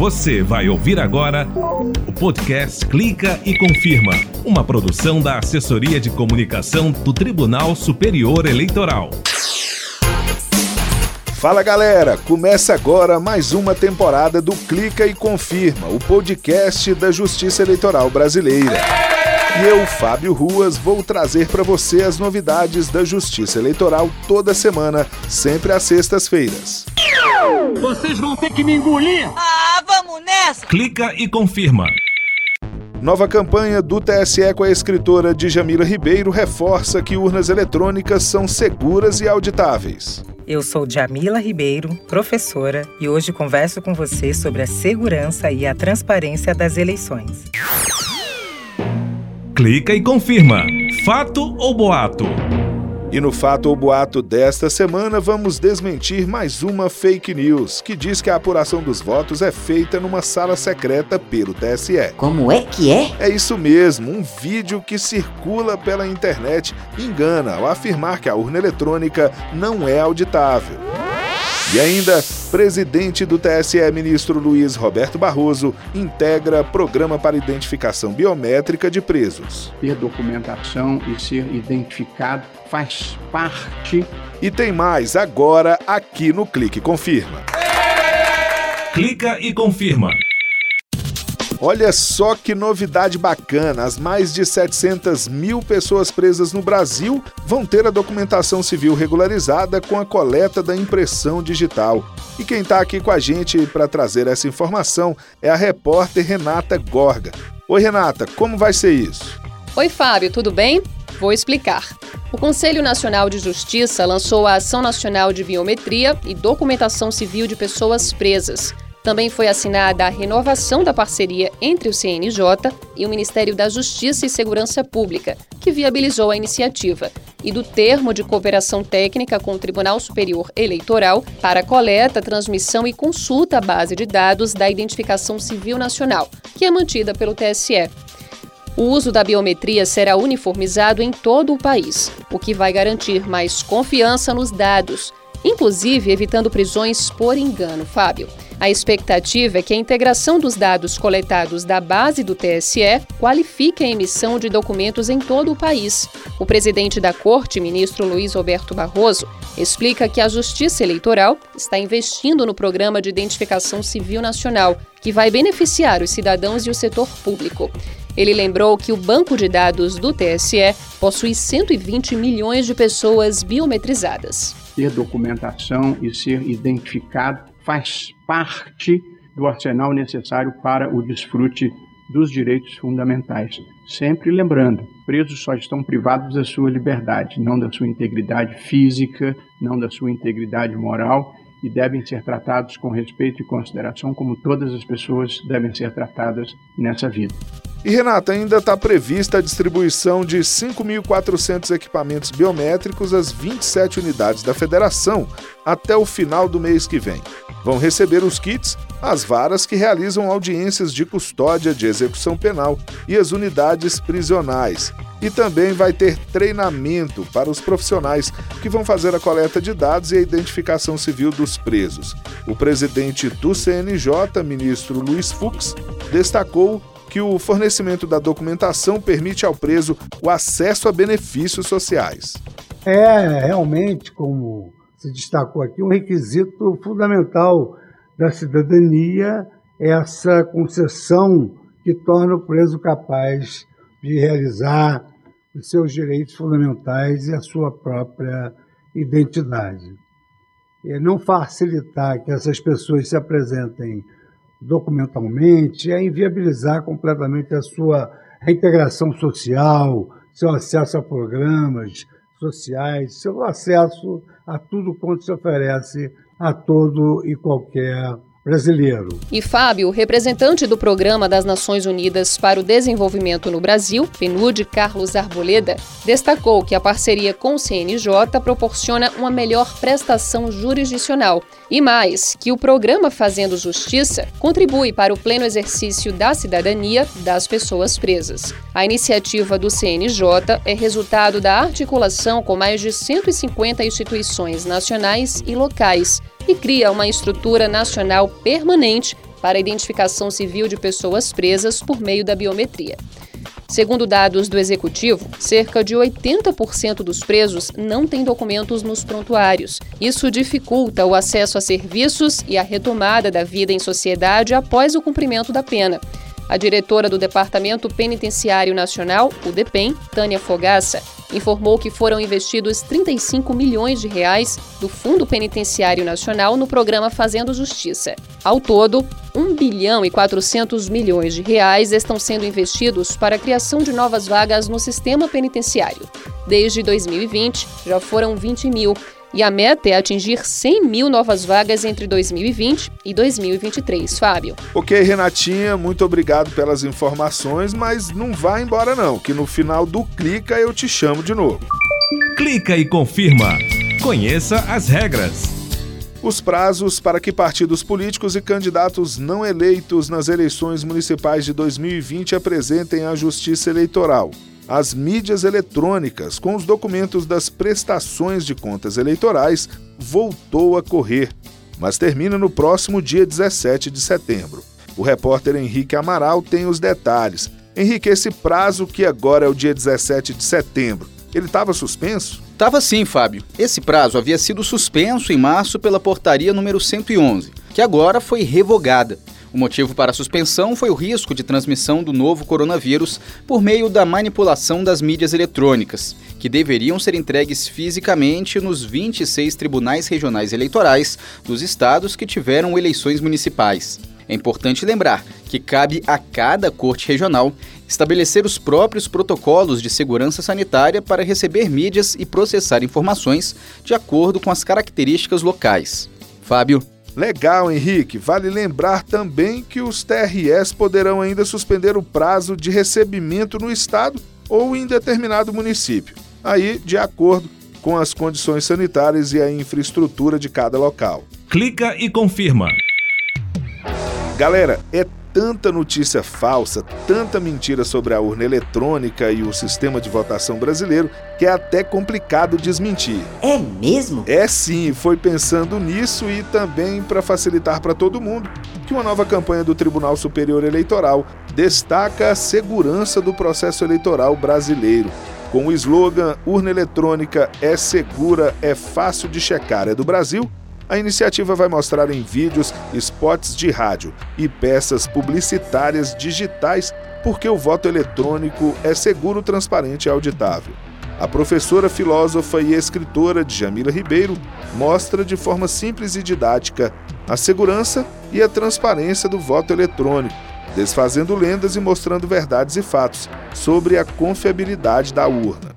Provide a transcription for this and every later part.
Você vai ouvir agora o podcast Clica e Confirma, uma produção da Assessoria de Comunicação do Tribunal Superior Eleitoral. Fala galera, começa agora mais uma temporada do Clica e Confirma, o podcast da Justiça Eleitoral Brasileira. E eu, Fábio Ruas, vou trazer para você as novidades da Justiça Eleitoral toda semana, sempre às sextas-feiras. Vocês vão ter que me engolir! Ah, nessa! Clica e confirma. Nova campanha do TSE com a escritora Djamila Ribeiro reforça que urnas eletrônicas são seguras e auditáveis. Eu sou Djamila Ribeiro, professora, e hoje converso com você sobre a segurança e a transparência das eleições. Clica e confirma. Fato ou boato? E no fato ou boato desta semana, vamos desmentir mais uma fake news que diz que a apuração dos votos é feita numa sala secreta pelo TSE. Como é que é? É isso mesmo, um vídeo que circula pela internet engana ao afirmar que a urna eletrônica não é auditável. E ainda, presidente do TSE, ministro Luiz Roberto Barroso, integra programa para identificação biométrica de presos. Ter documentação e ser identificado faz parte. E tem mais agora aqui no Clique Confirma. Clica e confirma. Olha só que novidade bacana! As mais de 700 mil pessoas presas no Brasil vão ter a documentação civil regularizada com a coleta da impressão digital. E quem está aqui com a gente para trazer essa informação é a repórter Renata Gorga. Oi, Renata, como vai ser isso? Oi, Fábio, tudo bem? Vou explicar. O Conselho Nacional de Justiça lançou a Ação Nacional de Biometria e Documentação Civil de Pessoas Presas. Também foi assinada a renovação da parceria entre o CNJ e o Ministério da Justiça e Segurança Pública, que viabilizou a iniciativa, e do termo de cooperação técnica com o Tribunal Superior Eleitoral para coleta, transmissão e consulta à base de dados da Identificação Civil Nacional, que é mantida pelo TSE. O uso da biometria será uniformizado em todo o país, o que vai garantir mais confiança nos dados, inclusive evitando prisões por engano, Fábio. A expectativa é que a integração dos dados coletados da base do TSE qualifique a emissão de documentos em todo o país. O presidente da Corte, ministro Luiz Roberto Barroso, explica que a Justiça Eleitoral está investindo no Programa de Identificação Civil Nacional, que vai beneficiar os cidadãos e o setor público. Ele lembrou que o banco de dados do TSE possui 120 milhões de pessoas biometrizadas. Ter documentação e ser identificado faz parte do arsenal necessário para o desfrute dos direitos fundamentais. Sempre lembrando, presos só estão privados da sua liberdade, não da sua integridade física, não da sua integridade moral e devem ser tratados com respeito e consideração como todas as pessoas devem ser tratadas nessa vida. E Renata, ainda está prevista a distribuição de 5.400 equipamentos biométricos às 27 unidades da federação até o final do mês que vem. Vão receber os kits as varas que realizam audiências de custódia de execução penal e as unidades prisionais. E também vai ter treinamento para os profissionais que vão fazer a coleta de dados e a identificação civil dos presos. O presidente do CNJ, ministro Luiz Fux, destacou que o fornecimento da documentação permite ao preso o acesso a benefícios sociais. É realmente, como se destacou aqui, um requisito fundamental da cidadania essa concessão que torna o preso capaz de realizar os seus direitos fundamentais e a sua própria identidade. E não facilitar que essas pessoas se apresentem documentalmente é inviabilizar completamente a sua reintegração social, seu acesso a programas sociais, seu acesso a tudo quanto se oferece a todo e qualquer brasileiro. E Fábio, representante do Programa das Nações Unidas para o Desenvolvimento no Brasil, PNUD, Carlos Arboleda, destacou que a parceria com o CNJ proporciona uma melhor prestação jurisdicional e mais, que o programa Fazendo Justiça contribui para o pleno exercício da cidadania das pessoas presas. A iniciativa do CNJ é resultado da articulação com mais de 150 instituições nacionais e locais e cria uma estrutura nacional permanente para a identificação civil de pessoas presas por meio da biometria. Segundo dados do executivo, cerca de 80% dos presos não têm documentos nos prontuários. Isso dificulta o acesso a serviços e a retomada da vida em sociedade após o cumprimento da pena. A diretora do Departamento Penitenciário Nacional, o DEPEN, Tânia Fogaça, informou que foram investidos 35 milhões de reais do Fundo Penitenciário Nacional no programa Fazendo Justiça. Ao todo, 1 bilhão e 400 milhões de reais estão sendo investidos para a criação de novas vagas no sistema penitenciário. Desde 2020, já foram 20 mil e a meta é atingir 100 mil novas vagas entre 2020 e 2023, Fábio. Ok, Renatinha, muito obrigado pelas informações, mas não vá embora não, que no final do Clica eu te chamo de novo. Clica e confirma. Conheça as regras. Os prazos para que partidos políticos e candidatos não eleitos nas eleições municipais de 2020 apresentem à Justiça Eleitoral as mídias eletrônicas com os documentos das prestações de contas eleitorais voltou a correr, mas termina no próximo dia 17 de setembro. O repórter Henrique Amaral tem os detalhes. Henrique, esse prazo que agora é o dia 17 de setembro, ele estava suspenso? Estava sim, Fábio. Esse prazo havia sido suspenso em março pela portaria número 111, que agora foi revogada. O motivo para a suspensão foi o risco de transmissão do novo coronavírus por meio da manipulação das mídias eletrônicas, que deveriam ser entregues fisicamente nos 26 tribunais regionais eleitorais dos estados que tiveram eleições municipais. É importante lembrar que cabe a cada corte regional estabelecer os próprios protocolos de segurança sanitária para receber mídias e processar informações de acordo com as características locais. Fábio. Legal, Henrique. Vale lembrar também que os TRS poderão ainda suspender o prazo de recebimento no estado ou em determinado município, aí de acordo com as condições sanitárias e a infraestrutura de cada local. Clica e confirma. Galera, é tanta notícia falsa, tanta mentira sobre a urna eletrônica e o sistema de votação brasileiro que é até complicado desmentir. É mesmo? É sim, foi pensando nisso e também para facilitar para todo mundo que uma nova campanha do Tribunal Superior Eleitoral destaca a segurança do processo eleitoral brasileiro. Com o slogan Urna eletrônica é segura, é fácil de checar, é do Brasil a iniciativa vai mostrar em vídeos, spots de rádio e peças publicitárias digitais porque o voto eletrônico é seguro, transparente e auditável. A professora, filósofa e escritora Jamila Ribeiro mostra de forma simples e didática a segurança e a transparência do voto eletrônico, desfazendo lendas e mostrando verdades e fatos sobre a confiabilidade da urna.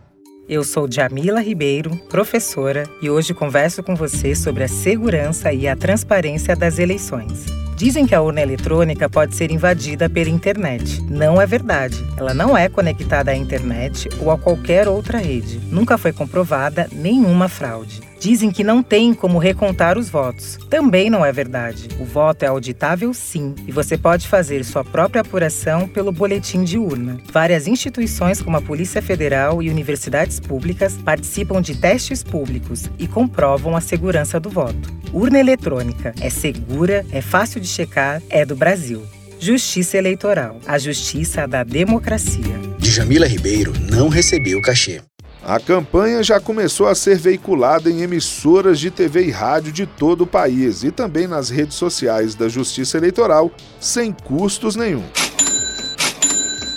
Eu sou Jamila Ribeiro, professora, e hoje converso com você sobre a segurança e a transparência das eleições. Dizem que a urna eletrônica pode ser invadida pela internet. Não é verdade. Ela não é conectada à internet ou a qualquer outra rede. Nunca foi comprovada nenhuma fraude. Dizem que não tem como recontar os votos. Também não é verdade. O voto é auditável sim, e você pode fazer sua própria apuração pelo boletim de urna. Várias instituições, como a Polícia Federal e universidades públicas, participam de testes públicos e comprovam a segurança do voto. Urna eletrônica é segura, é fácil de checar, é do Brasil. Justiça Eleitoral, a justiça da democracia. Djamila Ribeiro não recebeu cachê. A campanha já começou a ser veiculada em emissoras de TV e rádio de todo o país e também nas redes sociais da Justiça Eleitoral, sem custos nenhum.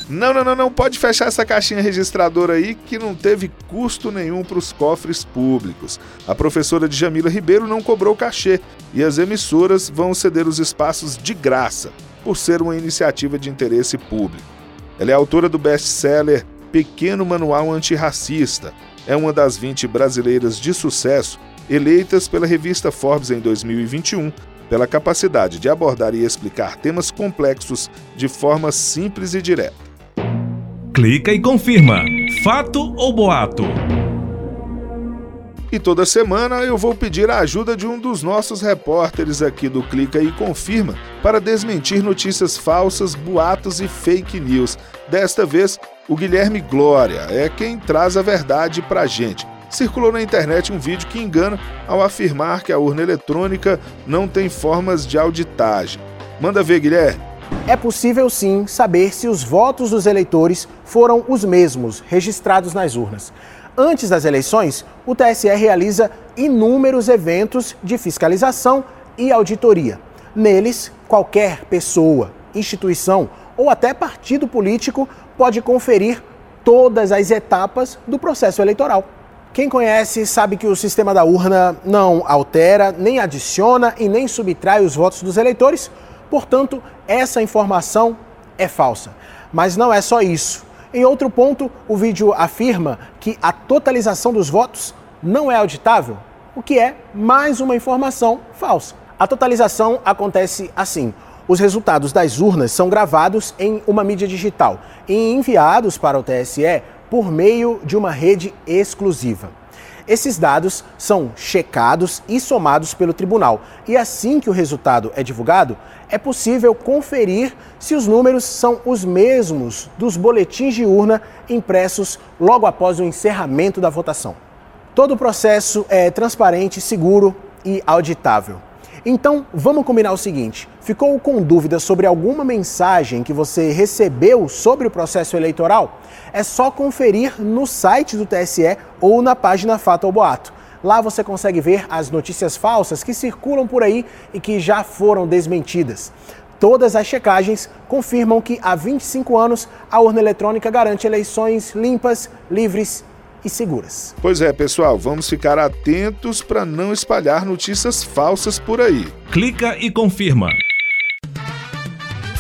Não, não, não, não pode fechar essa caixinha registradora aí que não teve custo nenhum para os cofres públicos. A professora Djamila Ribeiro não cobrou cachê e as emissoras vão ceder os espaços de graça, por ser uma iniciativa de interesse público. Ela é autora do best-seller Pequeno Manual Antirracista. É uma das 20 brasileiras de sucesso eleitas pela revista Forbes em 2021 pela capacidade de abordar e explicar temas complexos de forma simples e direta. Clica e confirma. Fato ou boato? E toda semana eu vou pedir a ajuda de um dos nossos repórteres aqui do Clica e Confirma para desmentir notícias falsas, boatos e fake news. Desta vez, o Guilherme Glória é quem traz a verdade pra gente. Circulou na internet um vídeo que engana ao afirmar que a urna eletrônica não tem formas de auditagem. Manda ver, Guilherme. É possível sim saber se os votos dos eleitores foram os mesmos registrados nas urnas. Antes das eleições, o TSE realiza inúmeros eventos de fiscalização e auditoria. Neles, qualquer pessoa, instituição ou até partido político pode conferir todas as etapas do processo eleitoral. Quem conhece sabe que o sistema da urna não altera, nem adiciona e nem subtrai os votos dos eleitores, portanto, essa informação é falsa. Mas não é só isso. Em outro ponto, o vídeo afirma que a totalização dos votos não é auditável, o que é mais uma informação falsa. A totalização acontece assim: os resultados das urnas são gravados em uma mídia digital e enviados para o TSE por meio de uma rede exclusiva. Esses dados são checados e somados pelo tribunal, e assim que o resultado é divulgado, é possível conferir se os números são os mesmos dos boletins de urna impressos logo após o encerramento da votação. Todo o processo é transparente, seguro e auditável. Então, vamos combinar o seguinte: ficou com dúvida sobre alguma mensagem que você recebeu sobre o processo eleitoral? É só conferir no site do TSE ou na página Fato ou Boato. Lá você consegue ver as notícias falsas que circulam por aí e que já foram desmentidas. Todas as checagens confirmam que há 25 anos a urna eletrônica garante eleições limpas, livres e seguras. Pois é, pessoal, vamos ficar atentos para não espalhar notícias falsas por aí. Clica e confirma.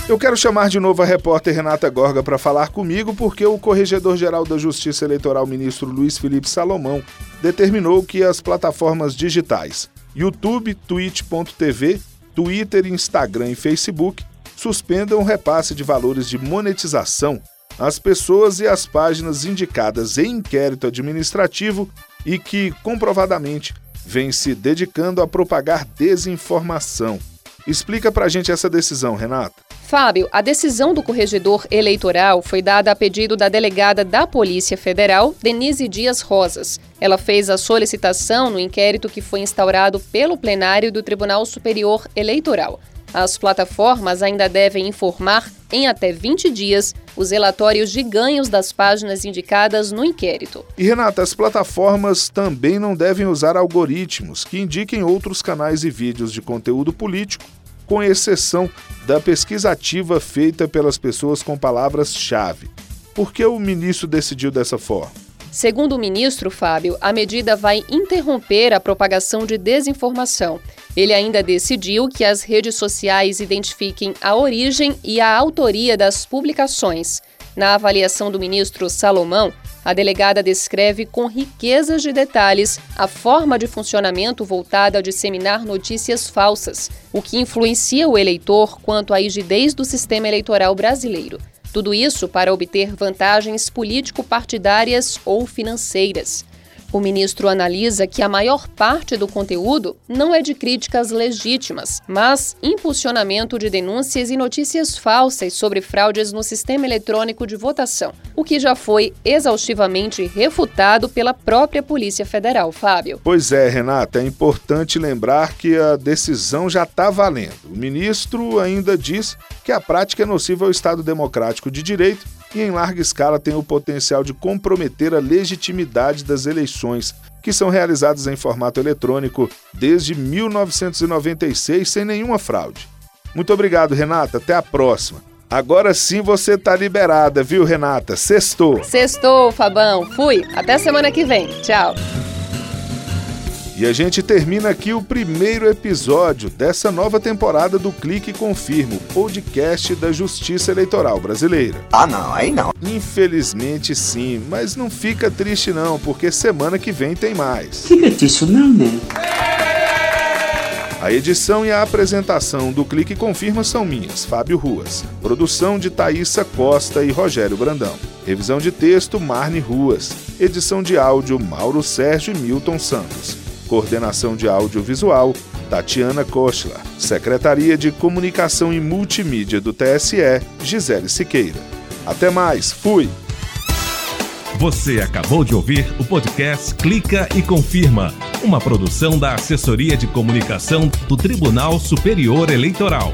Eu quero chamar de novo a repórter Renata Gorga para falar comigo, porque o Corregedor-Geral da Justiça Eleitoral, ministro Luiz Felipe Salomão, determinou que as plataformas digitais YouTube, Twitch.tv, Twitter, Instagram e Facebook suspendam o repasse de valores de monetização as pessoas e as páginas indicadas em inquérito administrativo e que, comprovadamente, vêm se dedicando a propagar desinformação. Explica pra gente essa decisão, Renata. Fábio, a decisão do corregedor eleitoral foi dada a pedido da delegada da Polícia Federal, Denise Dias Rosas. Ela fez a solicitação no inquérito que foi instaurado pelo plenário do Tribunal Superior Eleitoral. As plataformas ainda devem informar, em até 20 dias, os relatórios de ganhos das páginas indicadas no inquérito. E Renata, as plataformas também não devem usar algoritmos que indiquem outros canais e vídeos de conteúdo político, com exceção da pesquisa ativa feita pelas pessoas com palavras-chave. Por que o ministro decidiu dessa forma? Segundo o ministro Fábio, a medida vai interromper a propagação de desinformação. Ele ainda decidiu que as redes sociais identifiquem a origem e a autoria das publicações. Na avaliação do ministro Salomão, a delegada descreve com riquezas de detalhes a forma de funcionamento voltada a disseminar notícias falsas, o que influencia o eleitor quanto à rigidez do sistema eleitoral brasileiro. Tudo isso para obter vantagens político-partidárias ou financeiras. O ministro analisa que a maior parte do conteúdo não é de críticas legítimas, mas impulsionamento de denúncias e notícias falsas sobre fraudes no sistema eletrônico de votação, o que já foi exaustivamente refutado pela própria Polícia Federal, Fábio. Pois é, Renata, é importante lembrar que a decisão já está valendo. O ministro ainda diz que a prática é nociva ao Estado Democrático de Direito e, em larga escala, tem o potencial de comprometer a legitimidade das eleições, que são realizadas em formato eletrônico desde 1996 sem nenhuma fraude. Muito obrigado, Renata. Até a próxima. Agora sim você está liberada, viu, Renata? Sextou. Sextou, Fabão. Fui. Até semana que vem. Tchau. E a gente termina aqui o primeiro episódio dessa nova temporada do Clique Confirmo, podcast da Justiça Eleitoral Brasileira. Ah, não, aí não. Infelizmente sim, mas não fica triste não, porque semana que vem tem mais. Fica triste não, né? A edição e a apresentação do Clique Confirma são minhas, Fábio Ruas. Produção de Thaísa Costa e Rogério Brandão. Revisão de texto, Marne Ruas. Edição de áudio, Mauro Sérgio e Milton Santos. Coordenação de Audiovisual, Tatiana Kochler. Secretaria de Comunicação e Multimídia do TSE, Gisele Siqueira. Até mais, fui! Você acabou de ouvir o podcast Clica e Confirma, uma produção da Assessoria de Comunicação do Tribunal Superior Eleitoral.